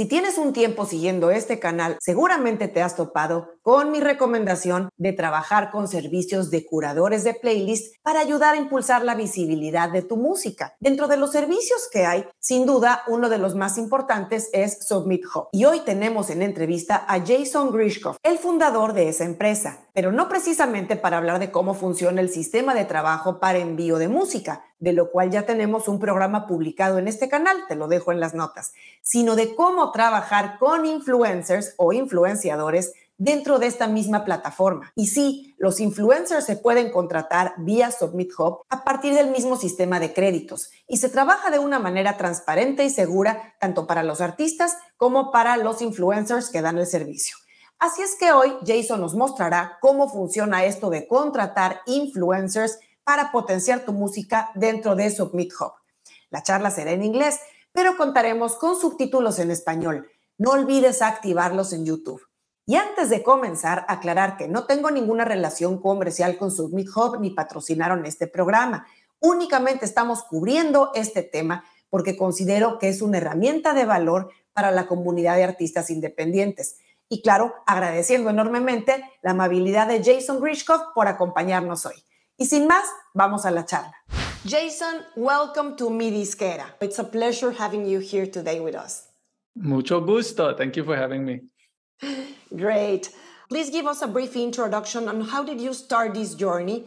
Si tienes un tiempo siguiendo este canal, seguramente te has topado con mi recomendación de trabajar con servicios de curadores de playlist para ayudar a impulsar la visibilidad de tu música. Dentro de los servicios que hay, sin duda, uno de los más importantes es Submit Hub. Y hoy tenemos en entrevista a Jason Grishkov, el fundador de esa empresa, pero no precisamente para hablar de cómo funciona el sistema de trabajo para envío de música, de lo cual ya tenemos un programa publicado en este canal, te lo dejo en las notas, sino de cómo trabajar con influencers o influenciadores dentro de esta misma plataforma. Y sí, los influencers se pueden contratar vía Submit Hub a partir del mismo sistema de créditos y se trabaja de una manera transparente y segura tanto para los artistas como para los influencers que dan el servicio. Así es que hoy Jason nos mostrará cómo funciona esto de contratar influencers para potenciar tu música dentro de Submit Hub. La charla será en inglés, pero contaremos con subtítulos en español. No olvides activarlos en YouTube. Y antes de comenzar, aclarar que no tengo ninguna relación comercial con Submit Hub ni patrocinaron este programa. Únicamente estamos cubriendo este tema porque considero que es una herramienta de valor para la comunidad de artistas independientes. Y claro, agradeciendo enormemente la amabilidad de Jason Grishkov por acompañarnos hoy. Y sin más, vamos a la charla. Jason, welcome to Midisquera. It's a pleasure having you here today with us. Mucho gusto. Thank you for having me. Great. Please give us a brief introduction on how did you start this journey,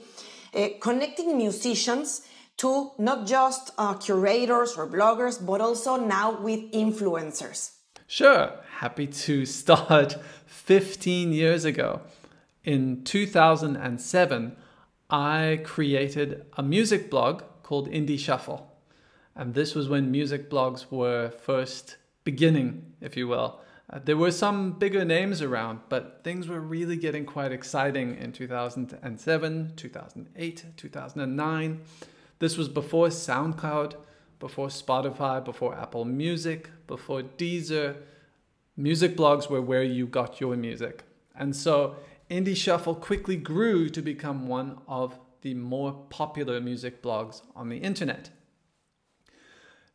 uh, connecting musicians to not just uh, curators or bloggers, but also now with influencers. Sure. Happy to start 15 years ago. In 2007, I created a music blog called Indie Shuffle. And this was when music blogs were first beginning, if you will. Uh, there were some bigger names around, but things were really getting quite exciting in 2007, 2008, 2009. This was before SoundCloud, before Spotify, before Apple Music, before Deezer. Music blogs were where you got your music. And so Indie Shuffle quickly grew to become one of the more popular music blogs on the internet.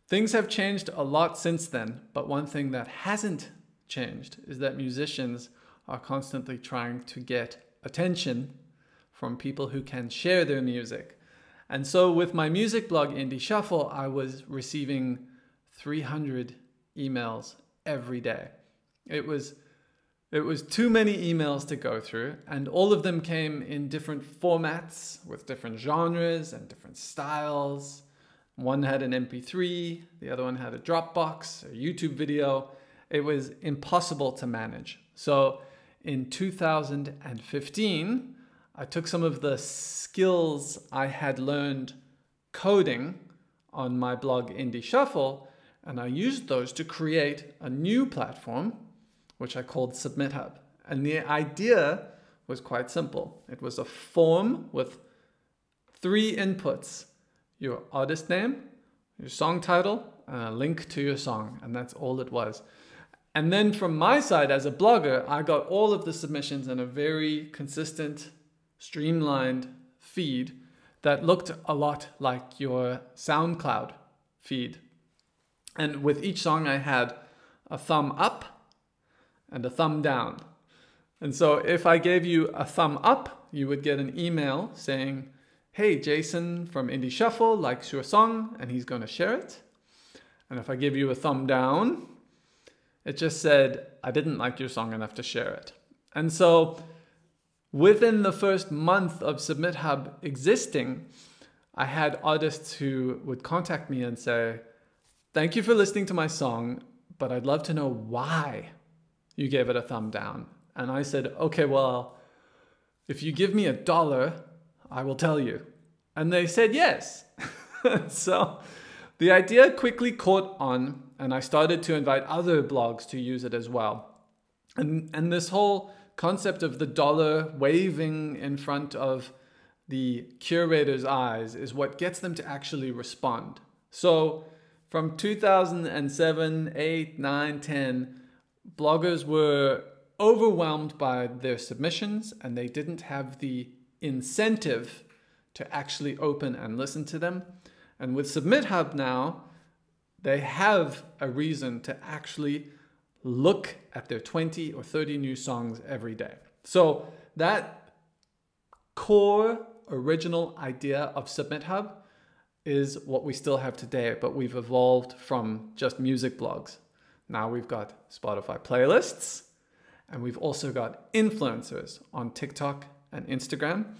Things have changed a lot since then, but one thing that hasn't changed is that musicians are constantly trying to get attention from people who can share their music. And so with my music blog, Indie Shuffle, I was receiving 300 emails every day. It was it was too many emails to go through, and all of them came in different formats with different genres and different styles. One had an MP3, the other one had a Dropbox, a YouTube video, it was impossible to manage. So in 2015, I took some of the skills I had learned coding on my blog Indie Shuffle, and I used those to create a new platform, which I called SubmitHub. And the idea was quite simple it was a form with three inputs your artist name, your song title, and a link to your song. And that's all it was. And then from my side as a blogger, I got all of the submissions in a very consistent, streamlined feed that looked a lot like your SoundCloud feed. And with each song, I had a thumb up and a thumb down. And so if I gave you a thumb up, you would get an email saying, Hey, Jason from Indie Shuffle likes your song and he's going to share it. And if I give you a thumb down, it just said, I didn't like your song enough to share it. And so within the first month of SubmitHub existing, I had artists who would contact me and say, Thank you for listening to my song, but I'd love to know why you gave it a thumb down. And I said, Okay, well, if you give me a dollar, I will tell you. And they said yes. so the idea quickly caught on and I started to invite other blogs to use it as well. And, and this whole concept of the dollar waving in front of the curator's eyes is what gets them to actually respond. So from 2007, 8, 9, 10, bloggers were overwhelmed by their submissions and they didn't have the incentive to actually open and listen to them. And with SubmitHub now, they have a reason to actually look at their 20 or 30 new songs every day. So that core original idea of SubmitHub is what we still have today, but we've evolved from just music blogs. Now we've got Spotify playlists, and we've also got influencers on TikTok and Instagram.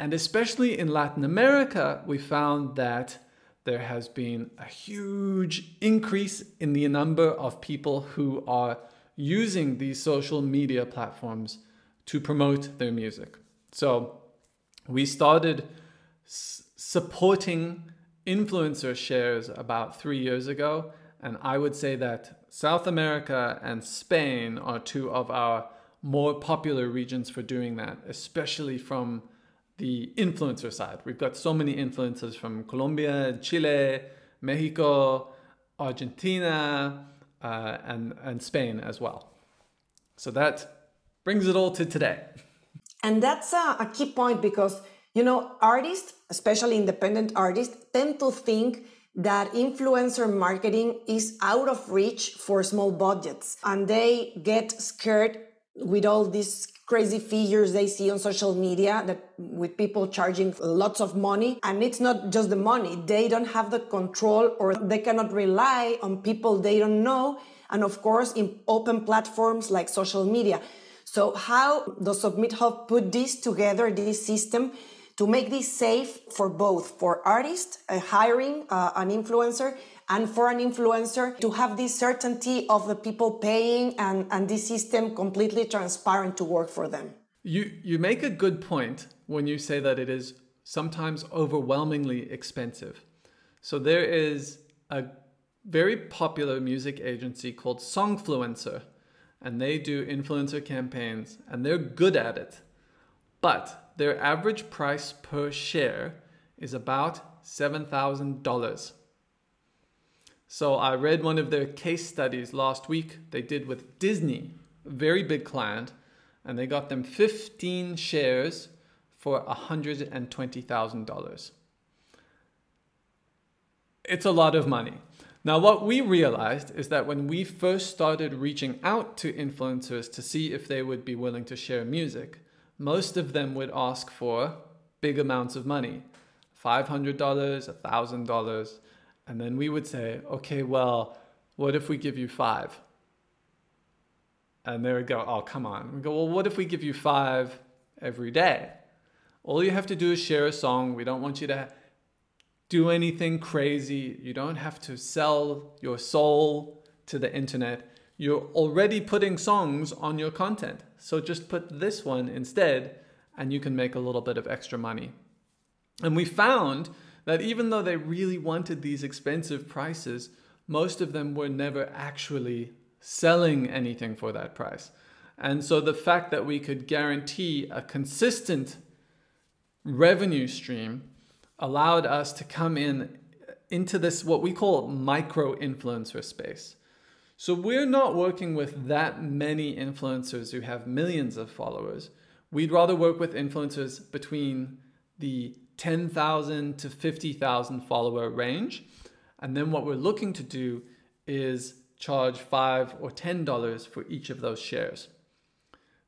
And especially in Latin America, we found that there has been a huge increase in the number of people who are using these social media platforms to promote their music. So we started s- supporting influencer shares about three years ago. And I would say that South America and Spain are two of our more popular regions for doing that, especially from the influencer side. We've got so many influencers from Colombia, Chile, Mexico, Argentina, uh, and, and Spain as well. So that brings it all to today. And that's a, a key point because, you know, artists, especially independent artists, tend to think that influencer marketing is out of reach for small budgets and they get scared with all these crazy figures they see on social media that with people charging lots of money. And it's not just the money. They don't have the control or they cannot rely on people they don't know and of course in open platforms like social media. So how does SubmitHub put this together this system to make this safe for both for artists uh, hiring uh, an influencer and for an influencer to have this certainty of the people paying and, and this system completely transparent to work for them. You, you make a good point when you say that it is sometimes overwhelmingly expensive. So there is a very popular music agency called Songfluencer, and they do influencer campaigns, and they're good at it. But their average price per share is about $7,000. So I read one of their case studies last week they did with Disney, very big client, and they got them 15 shares for $120,000. It's a lot of money. Now, what we realized is that when we first started reaching out to influencers to see if they would be willing to share music, most of them would ask for big amounts of money $500, $1,000. And then we would say, okay, well, what if we give you five? And they would go, oh, come on. We go, well, what if we give you five every day? All you have to do is share a song. We don't want you to do anything crazy. You don't have to sell your soul to the internet. You're already putting songs on your content. So just put this one instead, and you can make a little bit of extra money. And we found that even though they really wanted these expensive prices, most of them were never actually selling anything for that price. And so the fact that we could guarantee a consistent revenue stream allowed us to come in into this what we call micro influencer space. So we're not working with that many influencers who have millions of followers. We'd rather work with influencers between the 10,000 to 50,000 follower range. And then what we're looking to do is charge five or ten dollars for each of those shares.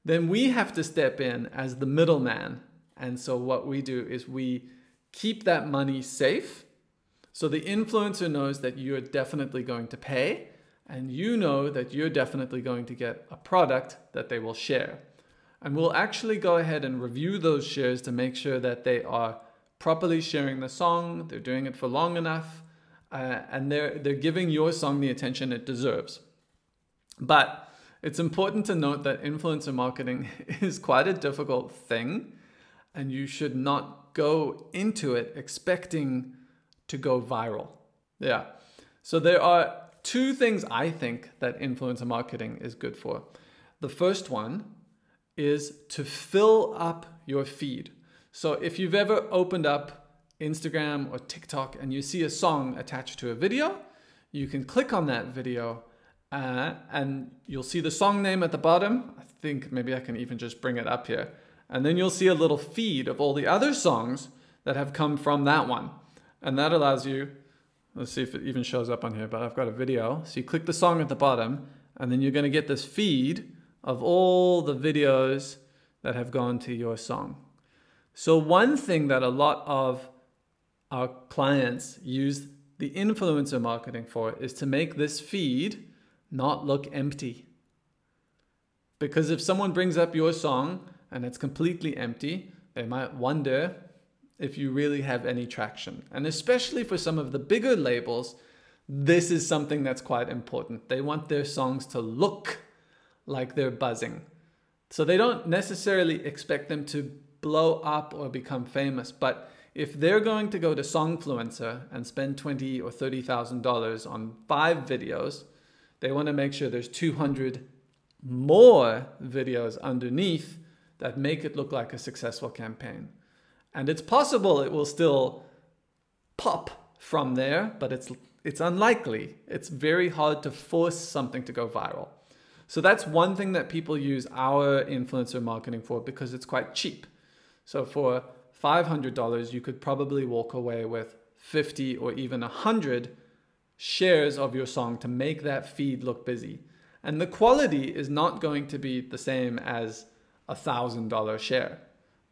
Then we have to step in as the middleman. And so what we do is we keep that money safe. So the influencer knows that you're definitely going to pay, and you know that you're definitely going to get a product that they will share. And we'll actually go ahead and review those shares to make sure that they are properly sharing the song, they're doing it for long enough, uh, and they're, they're giving your song the attention it deserves. But it's important to note that influencer marketing is quite a difficult thing, and you should not go into it expecting to go viral. Yeah. So there are two things I think that influencer marketing is good for. The first one is to fill up your feed. So if you've ever opened up Instagram or TikTok and you see a song attached to a video, you can click on that video uh, and you'll see the song name at the bottom. I think maybe I can even just bring it up here. And then you'll see a little feed of all the other songs that have come from that one. And that allows you, let's see if it even shows up on here, but I've got a video. So you click the song at the bottom And then you're going to get this feed of all the videos that have gone to your song. So, one thing that a lot of our clients use the influencer marketing for is to make this feed not look empty. Because if someone brings up your song and it's completely empty, they might wonder if you really have any traction. And especially for some of the bigger labels, this is something that's quite important. They want their songs to look like they're buzzing. So they don't necessarily expect them to blow up or become famous, but if they're going to go to Songfluencer and spend twenty or thirty thousand dollars on five videos, they want to make sure there's 200 more videos underneath that make it look like a successful campaign. And it's possible it will still pop from there, but it's it's unlikely. It's very hard to force something to go viral. So that's one thing that people use our influencer marketing for because it's quite cheap. So for $500, you could probably walk away with 50 or even 100 shares of your song to make that feed look busy. And the quality is not going to be the same as a $1,000 share.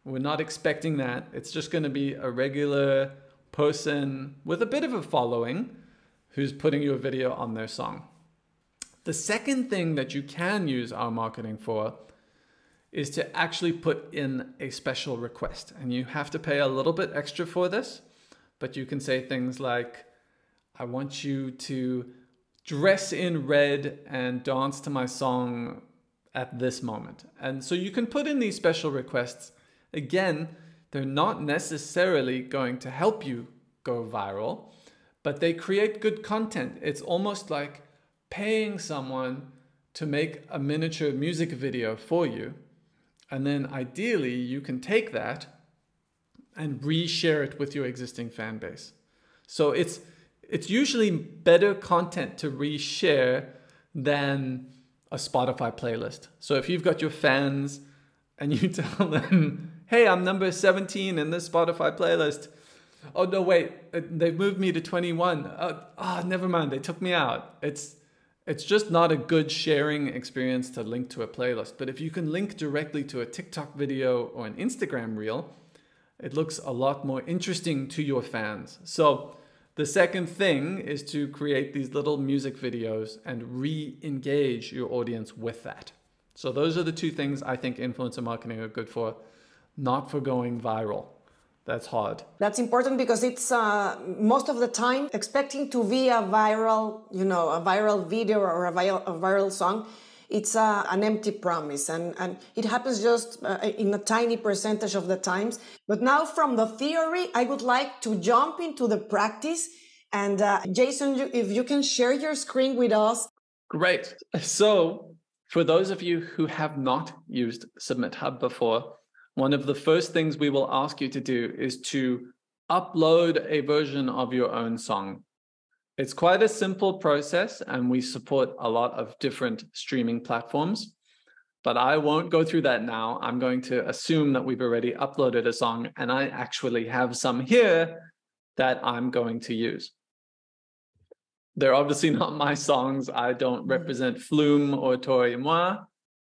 We're not expecting that. It's just going to be a regular person with a bit of a following who's putting your video on their song. The second thing that you can use our marketing for is to actually put in a special request. And you have to pay a little bit extra for this, but you can say things like, I want you to dress in red and dance to my song at this moment. And so you can put in these special requests. Again, they're not necessarily going to help you go viral, but they create good content. It's almost like paying someone to make a miniature music video for you. And then ideally, you can take that and reshare it with your existing fan base. So it's it's usually better content to reshare than a Spotify playlist. So if you've got your fans and you tell them, hey, I'm number 17 in this Spotify playlist. Oh, no, wait, uh, they've moved me to 21. Oh, oh, never mind, they took me out. It's, it's just not a good sharing experience to link to a playlist. But if you can link directly to a TikTok video or an Instagram reel, it looks a lot more interesting to your fans. So the second thing is to create these little music videos and re engage your audience with that. So, those are the two things I think influencer marketing are good for, not for going viral. That's hard. That's important because it's uh, most of the time expecting to be a viral, you know, a viral video or a viral, a viral song it's uh, an empty promise. And, and it happens just uh, in a tiny percentage of the times. But now from the theory i would like to jump into the practice. And uh, jason if you can share your screen with us. Great. So for those of you who have not used SubmitHub before one of the first things we will ask you to do is to upload a version of your own song it's quite a simple process, and we support a lot of different streaming platforms. But I won't go through that now. I'm going to assume that we've already uploaded a song, and I actually have some here that I'm going to use. They're obviously not my songs. I don't mm-hmm. represent Flume or et Moi.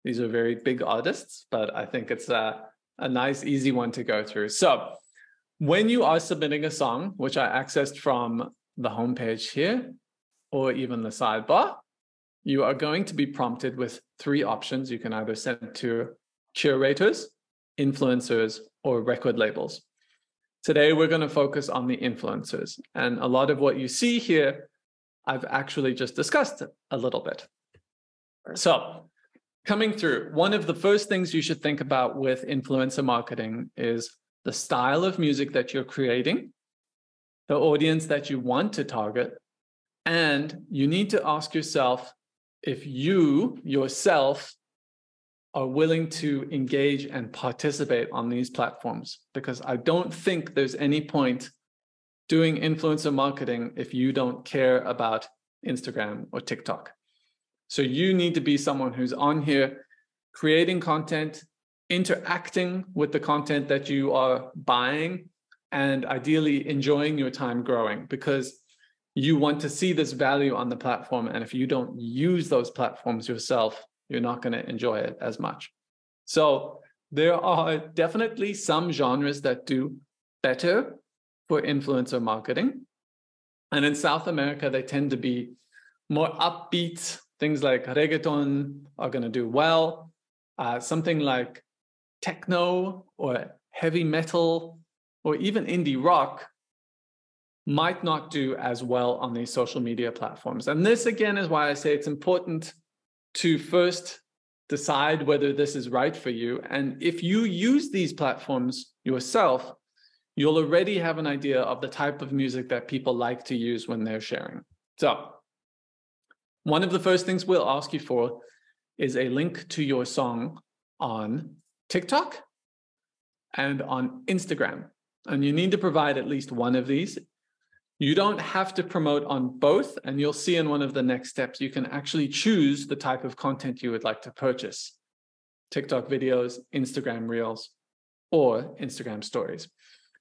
These are very big artists, but I think it's a, a nice, easy one to go through. So, when you are submitting a song, which I accessed from the homepage here, or even the sidebar, you are going to be prompted with three options. You can either send to curators, influencers, or record labels. Today, we're going to focus on the influencers. And a lot of what you see here, I've actually just discussed a little bit. So, coming through, one of the first things you should think about with influencer marketing is the style of music that you're creating the audience that you want to target. And you need to ask yourself if you yourself are willing to engage and participate on these platforms. Because I don't think there's any point doing influencer marketing if you don't care about Instagram or TikTok. So you need to be someone who's on here creating content, interacting with the content that you are buying, and ideally enjoying your time growing because you want to see this value on the platform. And if you don't use those platforms yourself, you're not going to enjoy it as much. So there are definitely some genres that do better for influencer marketing. And in South America, they tend to be more upbeat. Things like reggaeton are going to do well. Uh, something like techno or heavy metal or even indie rock might not do as well on these social media platforms. And this, again, is why I say it's important to first decide whether this is right for you. And if you use these platforms yourself, you'll already have an idea of the type of music that people like to use when they're sharing. So, one of the first things we'll ask you for is a link to your song on TikTok and on Instagram. And you need to provide at least one of these. You don't have to promote on both, and you'll see in one of the next steps, you can actually choose the type of content you would like to purchase TikTok videos, Instagram Reels, or Instagram Stories.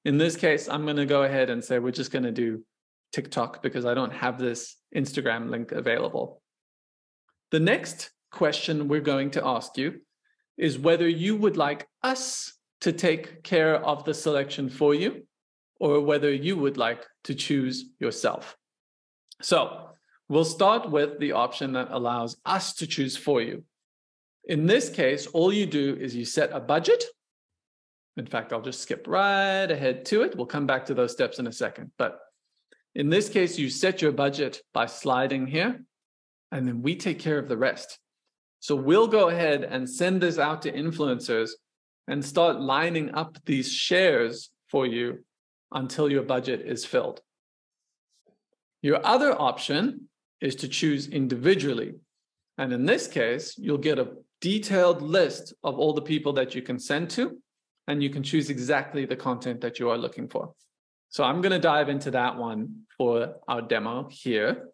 In this case, I'm going to go ahead and say we're just going to do TikTok because I don't have this Instagram link available. The next question we're going to ask you is whether you would like us to take care of the selection for you or whether you would like to choose yourself. So we'll start with the option that allows us to choose for you. In this case, all you do is you set a budget. In fact, I'll just skip right ahead to it. We'll come back to those steps in a second. But in this case, you set your budget by sliding here, and then we take care of the rest. So we'll go ahead and send this out to influencers and start lining up these shares for you until your budget is filled. Your other option is to choose individually. And in this case, you'll get a detailed list of all the people that you can send to, and you can choose exactly the content that you are looking for. So I'm going to dive into that one for our demo here.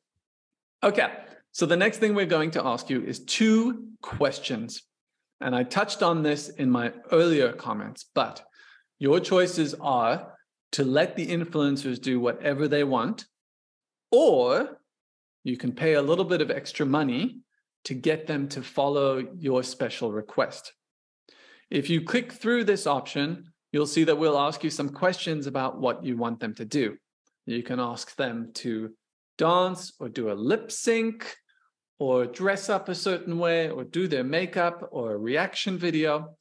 Okay, so the next thing we're going to ask you is two questions. And I touched on this in my earlier comments, but your choices are to let the influencers do whatever they want, or you can pay a little bit of extra money to get them to follow your special request. If you click through this option, you'll see that we'll ask you some questions about what you want them to do. You can ask them to dance or do a lip sync or dress up a certain way or do their makeup or a reaction video.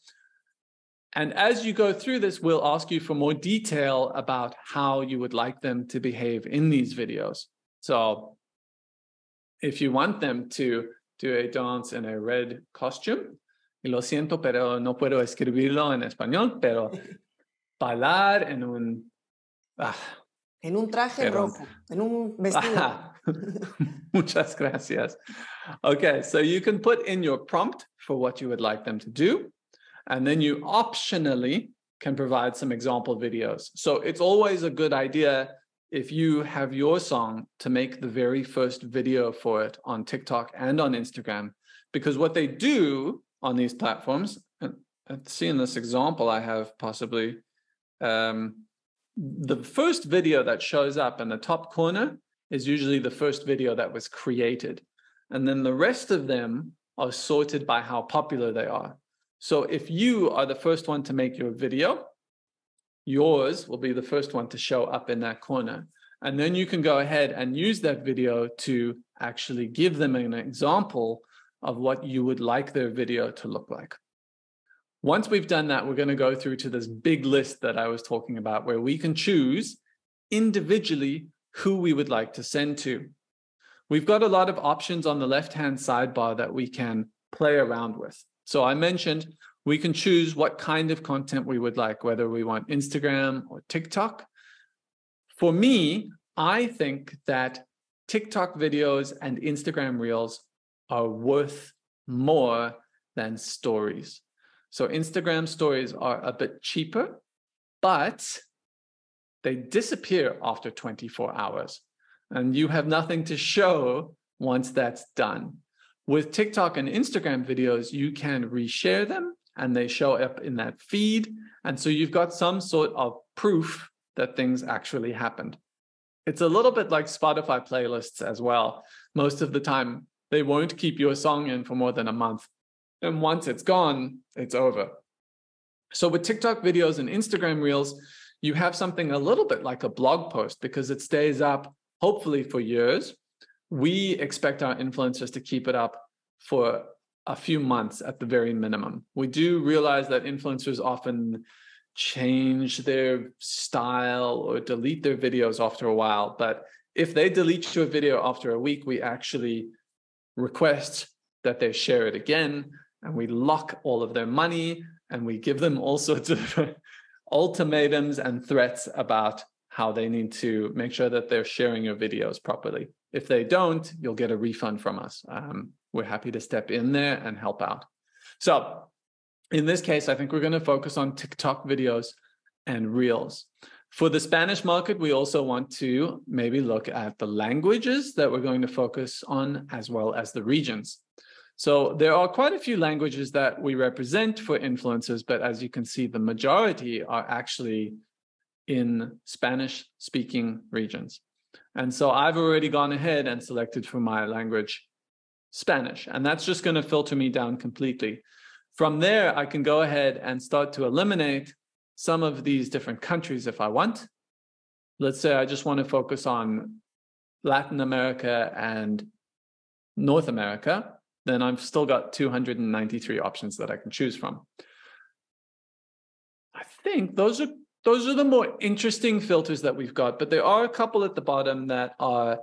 And as you go through this, we'll ask you for more detail about how you would like them to behave in these videos. So if you want them to do a dance in a red costume, lo siento, pero no puedo escribirlo en español, pero bailar en un... Ah, en un traje pero, rojo, en un vestido. Muchas gracias. Okay, so you can put in your prompt for what you would like them to do, and then you optionally can provide some example videos. So it's always a good idea if you have your song to make the very first video for it on TikTok and on Instagram, because what they do on these platforms, and see in this example I have possibly, um, the first video that shows up in the top corner is usually the first video that was created. And then the rest of them are sorted by how popular they are. So if you are the first one to make your video, yours will be the first one to show up in that corner. And then you can go ahead and use that video to actually give them an example of what you would like their video to look like. Once we've done that, we're going to go through to this big list that I was talking about where we can choose individually who we would like to send to. We've got a lot of options on the left-hand sidebar that we can play around with. So I mentioned we can choose what kind of content we would like, whether we want Instagram or TikTok. For me, I think that TikTok videos and Instagram reels are worth more than stories. So Instagram stories are a bit cheaper, but they disappear after 24 hours and you have nothing to show once that's done. With TikTok and Instagram videos, you can reshare them and they show up in that feed. And so you've got some sort of proof that things actually happened. it's a little bit like Spotify playlists as well. Most of the time, they won't keep your song in for more than a month. And once it's gone, it's over. So with TikTok videos and Instagram reels, you have something a little bit like a blog post because it stays up hopefully for years. We expect our influencers to keep it up for a few months at the very minimum. We do realize that influencers often change their style or delete their videos after a while. But if they delete your video after a week, we actually request that they share it again and we lock all of their money and we give them all sorts of ultimatums and threats about how they need to make sure that they're sharing your videos properly. If they don't, you'll get a refund from us. Um, we're happy to step in there and help out. So in this case, I think we're going to focus on TikTok videos and Reels. For the Spanish market, we also want to maybe look at the languages that we're going to focus on, as well as the regions. So there are quite a few languages that we represent for influencers, but as you can see, the majority are actually in Spanish speaking regions. And so I've already gone ahead and selected for my language Spanish, and that's just going to filter me down completely. From there, I can go ahead and start to eliminate some of these different countries if I want. Let's say I just want to focus on Latin America and North America, then I've still got 293 options that I can choose from. I think those are those are the more interesting filters that we've got, but there are a couple at the bottom that are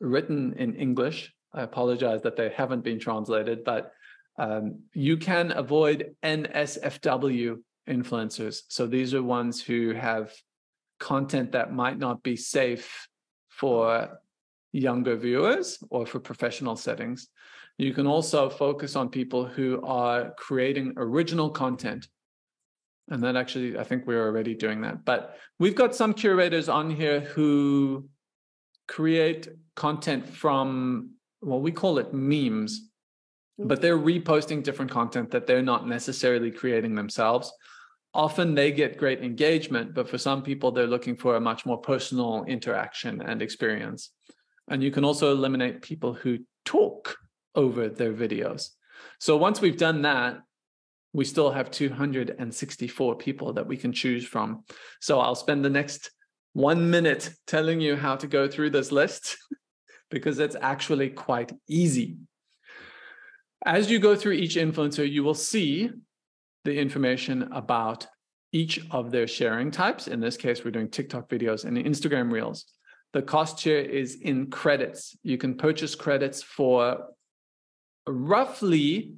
written in English. I apologize that they haven't been translated, but um, you can avoid NSFW influencers. So these are ones who have content that might not be safe for younger viewers or for professional settings. You can also focus on people who are creating original content. And that actually, I think we're already doing that. But we've got some curators on here who create content from, well, we call it memes, but they're reposting different content that they're not necessarily creating themselves often they get great engagement, but for some people, they're looking for a much more personal interaction and experience. And you can also eliminate people who talk over their videos. So once we've done that, we still have 264 people that we can choose from. So I'll spend the next one minute telling you how to go through this list because it's actually quite easy. As you go through each influencer, you will see the information about each of their sharing types. In this case, we're doing TikTok videos and Instagram Reels. The cost here is in credits. You can purchase credits for roughly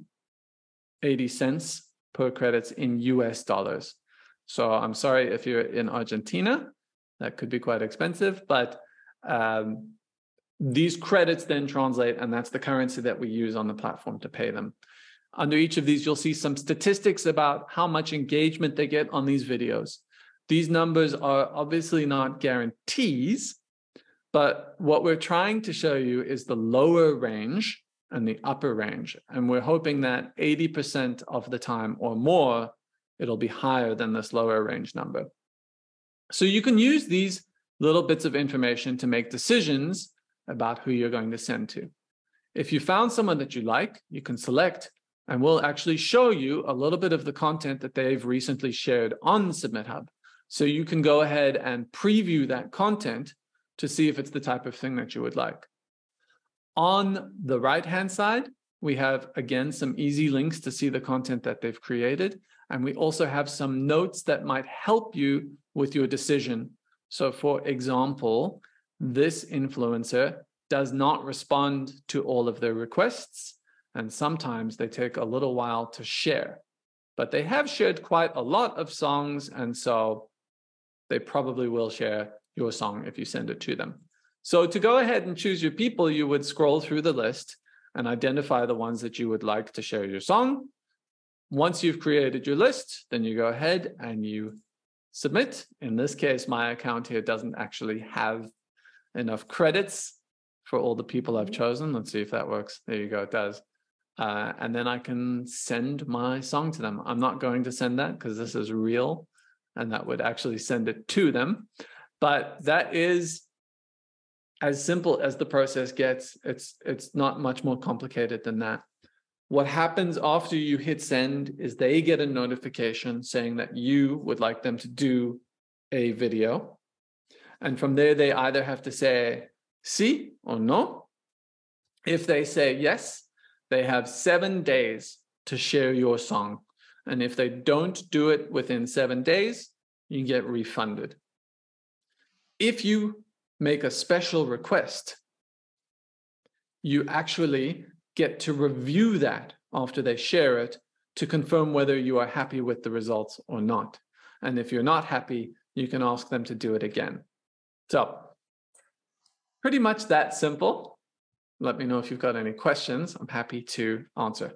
80 cents per credits in US dollars. So I'm sorry if you're in Argentina, that could be quite expensive, but um, these credits then translate, and that's the currency that we use on the platform to pay them. Under each of these, you'll see some statistics about how much engagement they get on these videos. These numbers are obviously not guarantees, but what we're trying to show you is the lower range and the upper range. And we're hoping that 80% of the time or more, it'll be higher than this lower range number. So you can use these little bits of information to make decisions about who you're going to send to. If you found someone that you like, you can select and we'll actually show you a little bit of the content that they've recently shared on SubmitHub. So you can go ahead and preview that content to see if it's the type of thing that you would like. On the right-hand side, we have, again, some easy links to see the content that they've created. And we also have some notes that might help you with your decision. So for example, this influencer does not respond to all of their requests and sometimes they take a little while to share. But they have shared quite a lot of songs, and so they probably will share your song if you send it to them. So to go ahead and choose your people, you would scroll through the list and identify the ones that you would like to share your song. Once you've created your list, then you go ahead and you submit. In this case, my account here doesn't actually have enough credits for all the people I've chosen. Let's see if that works. There you go, it does uh, and then I can send my song to them. I'm not going to send that because this is real, and that would actually send it to them. But that is as simple as the process gets. It's it's not much more complicated than that. What happens after you hit send is they get a notification saying that you would like them to do a video. And from there, they either have to say sí or no. If they say yes, they have seven days to share your song. And if they don't do it within seven days, you get refunded. If you make a special request, you actually get to review that after they share it to confirm whether you are happy with the results or not. And if you're not happy, you can ask them to do it again. So, pretty much that simple. Let me know if you've got any questions. I'm happy to answer.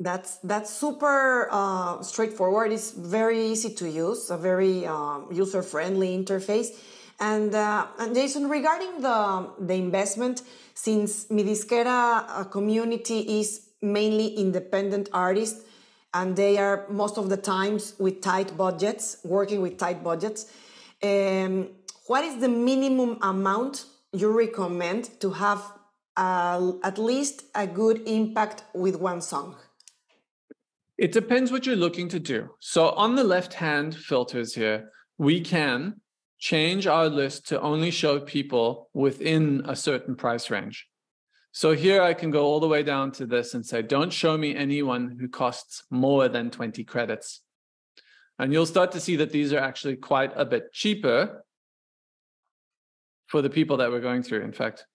That's that's super uh, straightforward. It's very easy to use, a very um, user friendly interface. And, uh, and Jason, regarding the the investment, since Midisquera uh, community is mainly independent artists, and they are most of the times with tight budgets, working with tight budgets. Um, what is the minimum amount you recommend to have uh, at least a good impact with one song? It depends what you're looking to do. So on the left hand filters here, we can change our list to only show people within a certain price range. So here I can go all the way down to this and say, don't show me anyone who costs more than 20 credits. And you'll start to see that these are actually quite a bit cheaper for the people that we're going through. In fact,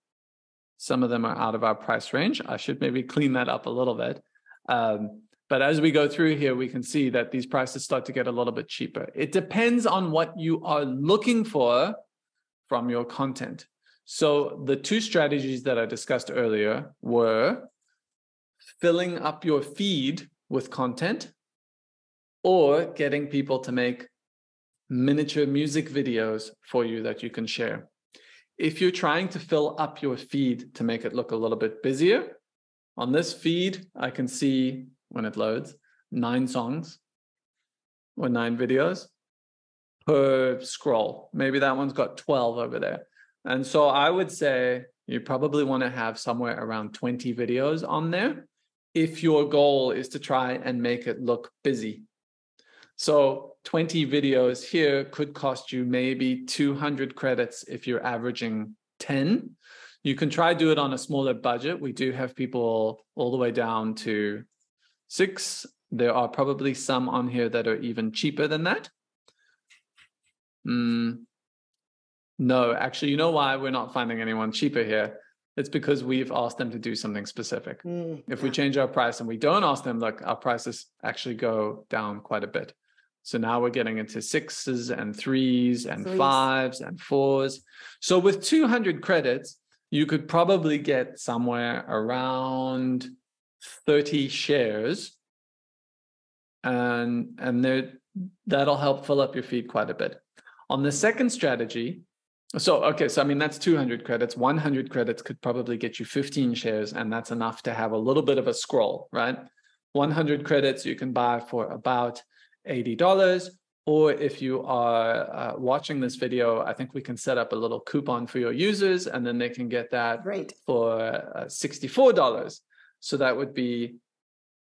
some of them are out of our price range. I should maybe clean that up a little bit. Um, but as we go through here, we can see that these prices start to get a little bit cheaper. It depends on what you are looking for from your content. So the two strategies that I discussed earlier were filling up your feed with content or getting people to make miniature music videos for you that you can share. If you're trying to fill up your feed to make it look a little bit busier, on this feed, I can see when it loads, nine songs or nine videos per scroll. Maybe that one's got 12 over there. And so I would say you probably want to have somewhere around 20 videos on there if your goal is to try and make it look busy. So 20 videos here could cost you maybe 200 credits if you're averaging 10. You can try do it on a smaller budget. We do have people all the way down to six. There are probably some on here that are even cheaper than that. Mm, no, actually, you know why we're not finding anyone cheaper here? It's because we've asked them to do something specific. Mm, if we change our price and we don't ask them, look, our prices actually go down quite a bit. So now we're getting into sixes and threes and threes. fives and fours. So with 200 credits, you could probably get somewhere around 30 shares and and there that'll help fill up your feed quite a bit on the second strategy so okay so i mean that's 200 credits 100 credits could probably get you 15 shares and that's enough to have a little bit of a scroll right 100 credits you can buy for about $80 or if you are uh, watching this video i think we can set up a little coupon for your users and then they can get that Great. for uh, $64 so that would be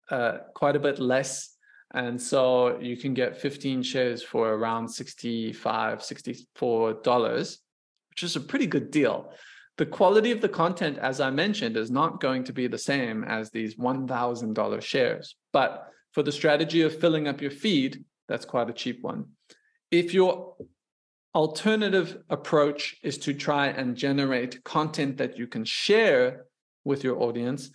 uh, quite a bit less. And so you can get 15 shares for around $65, $64, which is a pretty good deal. The quality of the content, as I mentioned, is not going to be the same as these $1,000 shares. But for the strategy of filling up your feed, that's quite a cheap one. If your alternative approach is to try and generate content that you can share with your audience,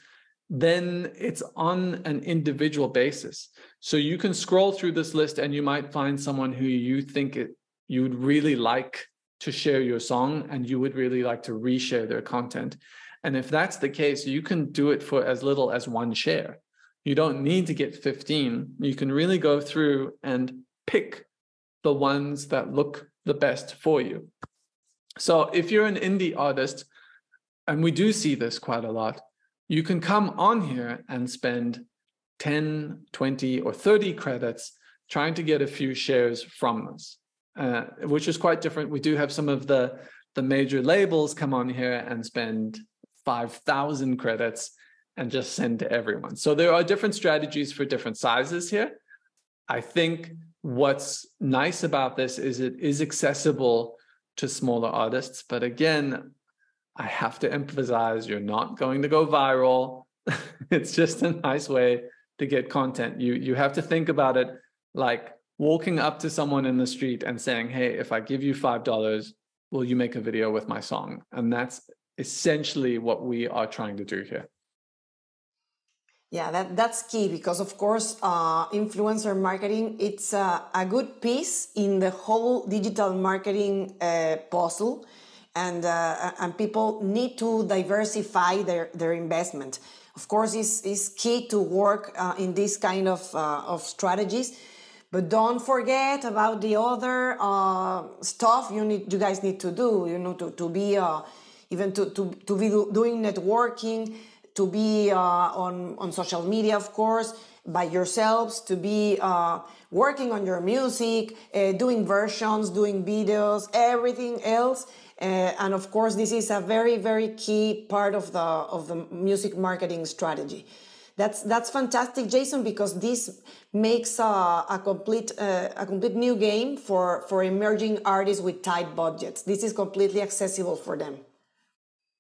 then it's on an individual basis. So you can scroll through this list and you might find someone who you think it, you would really like to share your song and you would really like to reshare their content. And if that's the case, you can do it for as little as one share. You don't need to get 15. You can really go through and pick the ones that look the best for you. So if you're an indie artist, and we do see this quite a lot, you can come on here and spend 10, 20, or 30 credits trying to get a few shares from us, uh, which is quite different. We do have some of the the major labels come on here and spend 5,000 credits and just send to everyone. So there are different strategies for different sizes here. I think what's nice about this is it is accessible to smaller artists. But again, I have to emphasize you're not going to go viral. it's just a nice way to get content. You you have to think about it like walking up to someone in the street and saying, "Hey, if I give you $5, will you make a video with my song?" And that's essentially what we are trying to do here. Yeah, that, that's key because, of course, uh, influencer marketing it's a, a, good piece in the whole digital marketing uh, puzzle, and uh, and people need to diversify their their investment. Of course, it's, it's key to work uh, in this kind of uh, of strategies, but don't forget about the other stuff you need you guys need to do. You know, to to be even to to to be doing networking to be uh, on, on social media, of course, by yourselves, to be uh, working on your music, uh, doing versions, doing videos, everything else. Uh, and of course, this is a very, very key part of the of the music marketing strategy. That's that's fantastic, Jason, because this makes a, a complete uh, a complete new game for for emerging artists with tight budgets. This is completely accessible for them.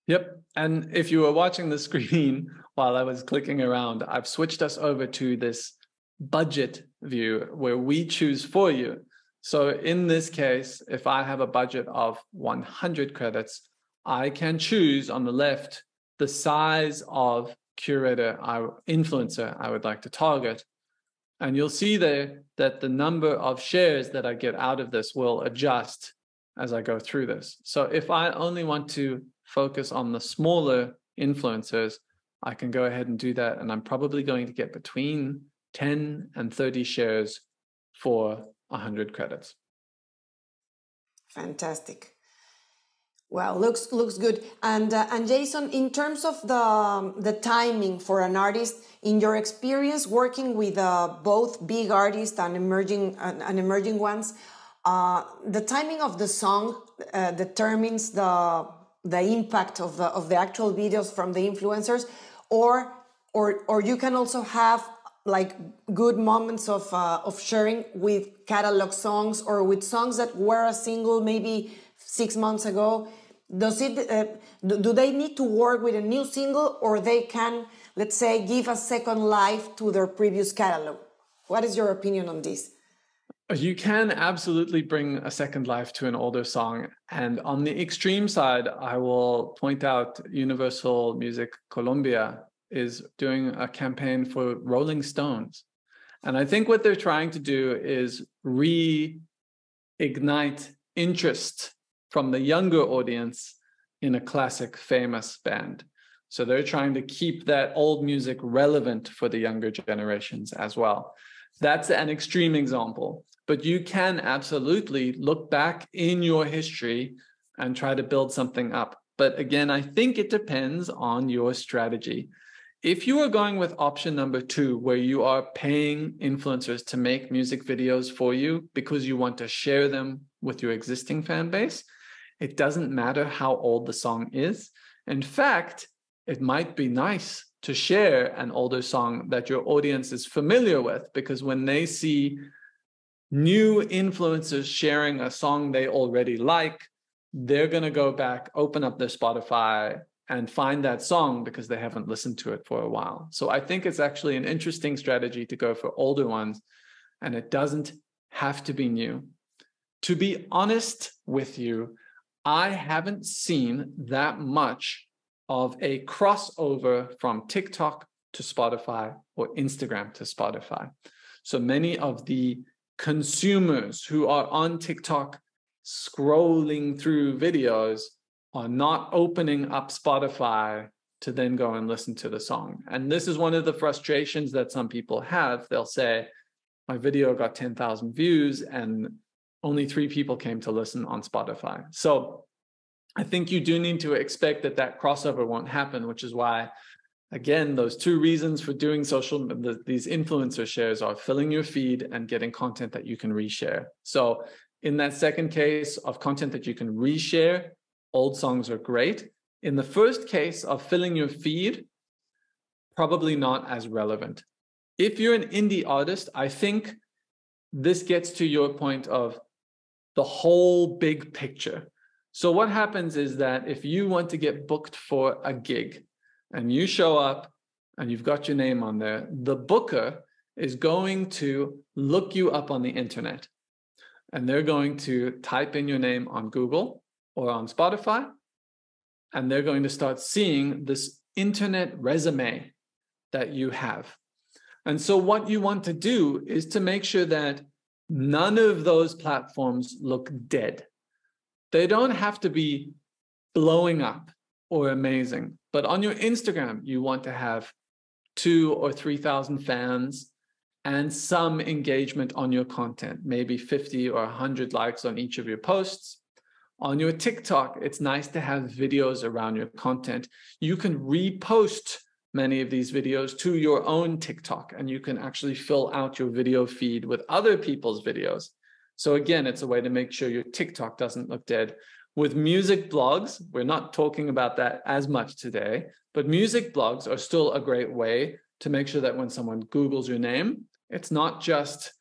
Yep. And if you were watching the screen while I was clicking around, I've switched us over to this budget view where we choose for you. So in this case, if I have a budget of 100 credits, I can choose on the left the size of curator, our influencer I would like to target. And you'll see there that the number of shares that I get out of this will adjust as I go through this. So if I only want to focus on the smaller influencers, I can go ahead and do that. And I'm probably going to get between 10 and 30 shares for 100 credits. Fantastic. Well, looks looks good. And uh, and Jason, in terms of the um, the timing for an artist, in your experience working with uh, both big artists and emerging and emerging ones, uh, the timing of the song uh, determines the the impact of the of the actual videos from the influencers or or or you can also have like good moments of uh, of sharing with catalog songs or with songs that were a single maybe six months ago. Does it uh, do they need to work with a new single or they can let's say give a second life to their previous catalog? What is your opinion on this you can absolutely bring a second life to an older song. And on the extreme side, I will point out Universal Music Colombia is doing a campaign for Rolling Stones. And I think what they're trying to do is reignite interest from the younger audience in a classic famous band. So they're trying to keep that old music relevant for the younger generations as well. That's an extreme example but you can absolutely look back in your history and try to build something up. But again, I think it depends on your strategy. If you are going with option number two, where you are paying influencers to make music videos for you because you want to share them with your existing fan base, it doesn't matter how old the song is. In fact, it might be nice to share an older song that your audience is familiar with because when they see new influencers sharing a song they already like, they're going to go back, open up their Spotify, and find that song because they haven't listened to it for a while. So I think it's actually an interesting strategy to go for older ones, and it doesn't have to be new. To be honest with you, I haven't seen that much of a crossover from TikTok to Spotify or Instagram to Spotify. So many of the consumers who are on TikTok scrolling through videos are not opening up Spotify to then go and listen to the song. And this is one of the frustrations that some people have. They'll say, My video got 10,000 views and only three people came to listen on Spotify. So I think you do need to expect that that crossover won't happen, which is why again, those two reasons for doing social, the, these influencer shares are filling your feed and getting content that you can reshare. So in that second case of content that you can reshare, Old songs are great. In the first case of filling your feed, probably not as relevant. If you're an indie artist, I think this gets to your point of the whole big picture. So, what happens is that if you want to get booked for a gig and you show up and you've got your name on there, the booker is going to look you up on the internet and they're going to type in your name on Google or on Spotify and they're going to start seeing this internet resume that you have. And so, what you want to do is to make sure that none of those platforms look dead. They don't have to be blowing up or amazing, but on your Instagram, you want to have two or 3,000 fans and some engagement on your content, maybe 50 or 100 likes on each of your posts. On your TikTok, it's nice to have videos around your content. You can repost many of these videos to your own TikTok, and you can actually fill out your video feed with other people's videos. So, again, it's a way to make sure your TikTok doesn't look dead. With music blogs, we're not talking about that as much today, but music blogs are still a great way to make sure that when someone Googles your name, it's not just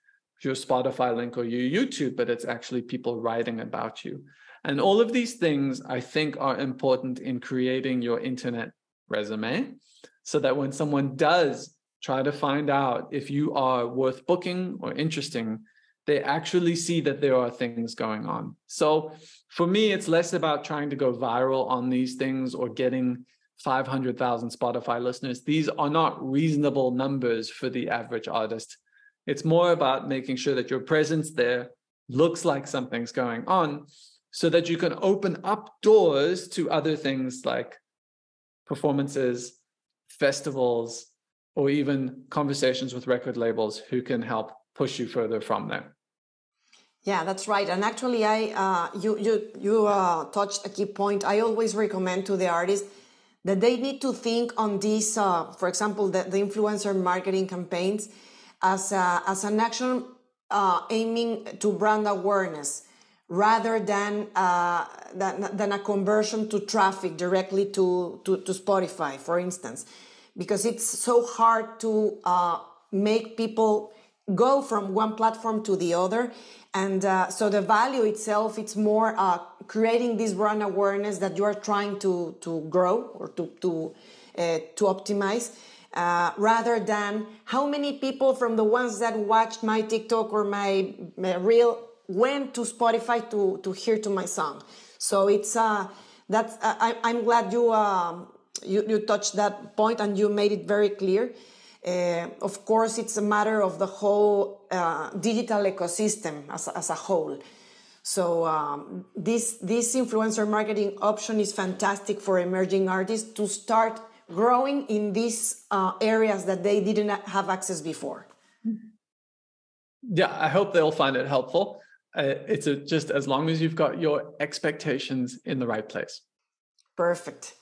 your Spotify link or your YouTube, but it's actually people writing about you. And all of these things I think are important in creating your internet resume so that when someone does try to find out if you are worth booking or interesting, they actually see that there are things going on. So for me, it's less about trying to go viral on these things or getting 500,000 Spotify listeners. These are not reasonable numbers for the average artist. It's more about making sure that your presence there looks like something's going on so that you can open up doors to other things like performances, festivals, or even conversations with record labels who can help push you further from there. Yeah, that's right. And actually, I uh, you you you uh, touched a key point. I always recommend to the artist that they need to think on these, uh, for example, the, the influencer marketing campaigns as a, as an action uh, aiming to brand awareness rather than, uh, than, than a conversion to traffic directly to, to, to Spotify, for instance, because it's so hard to uh, make people go from one platform to the other. And uh, so the value itself, it's more uh, creating this brand awareness that you are trying to, to grow or to, to, uh, to optimize. Uh, rather than how many people from the ones that watched my TikTok or my, my reel went to Spotify to to hear to my song. So it's uh that's uh, I, I'm glad you uh, you you touched that point and you made it very clear. Uh, of course, it's a matter of the whole uh, digital ecosystem as, as a whole. So um, this this influencer marketing option is fantastic for emerging artists to start growing in these uh, areas that they didn't have access before. Yeah, I hope they'll find it helpful. Uh, it's a, just as long as you've got your expectations in the right place. Perfect.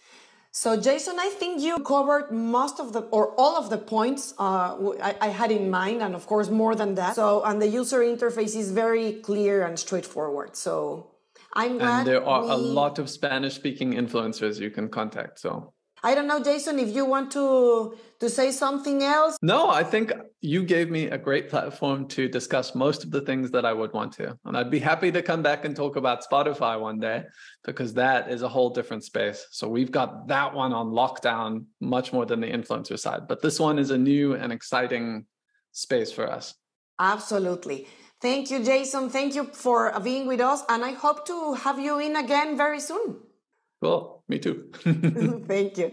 So, Jason, I think you covered most of the or all of the points uh, I, I, had in mind, and of course, more than that. So, and the user interface is very clear and straightforward. So, I'm glad. And there are we... a lot of Spanish speaking influencers you can contact. So, I don't know, Jason, if you want to to say something else. No, I think you gave me a great platform to discuss most of the things that I would want to. And I'd be happy to come back and talk about Spotify one day because that is a whole different space. So we've got that one on lockdown much more than the influencer side. But this one is a new and exciting space for us. Absolutely. Thank you, Jason. Thank you for being with us. And I hope to have you in again very soon. Cool. Me too. Thank you.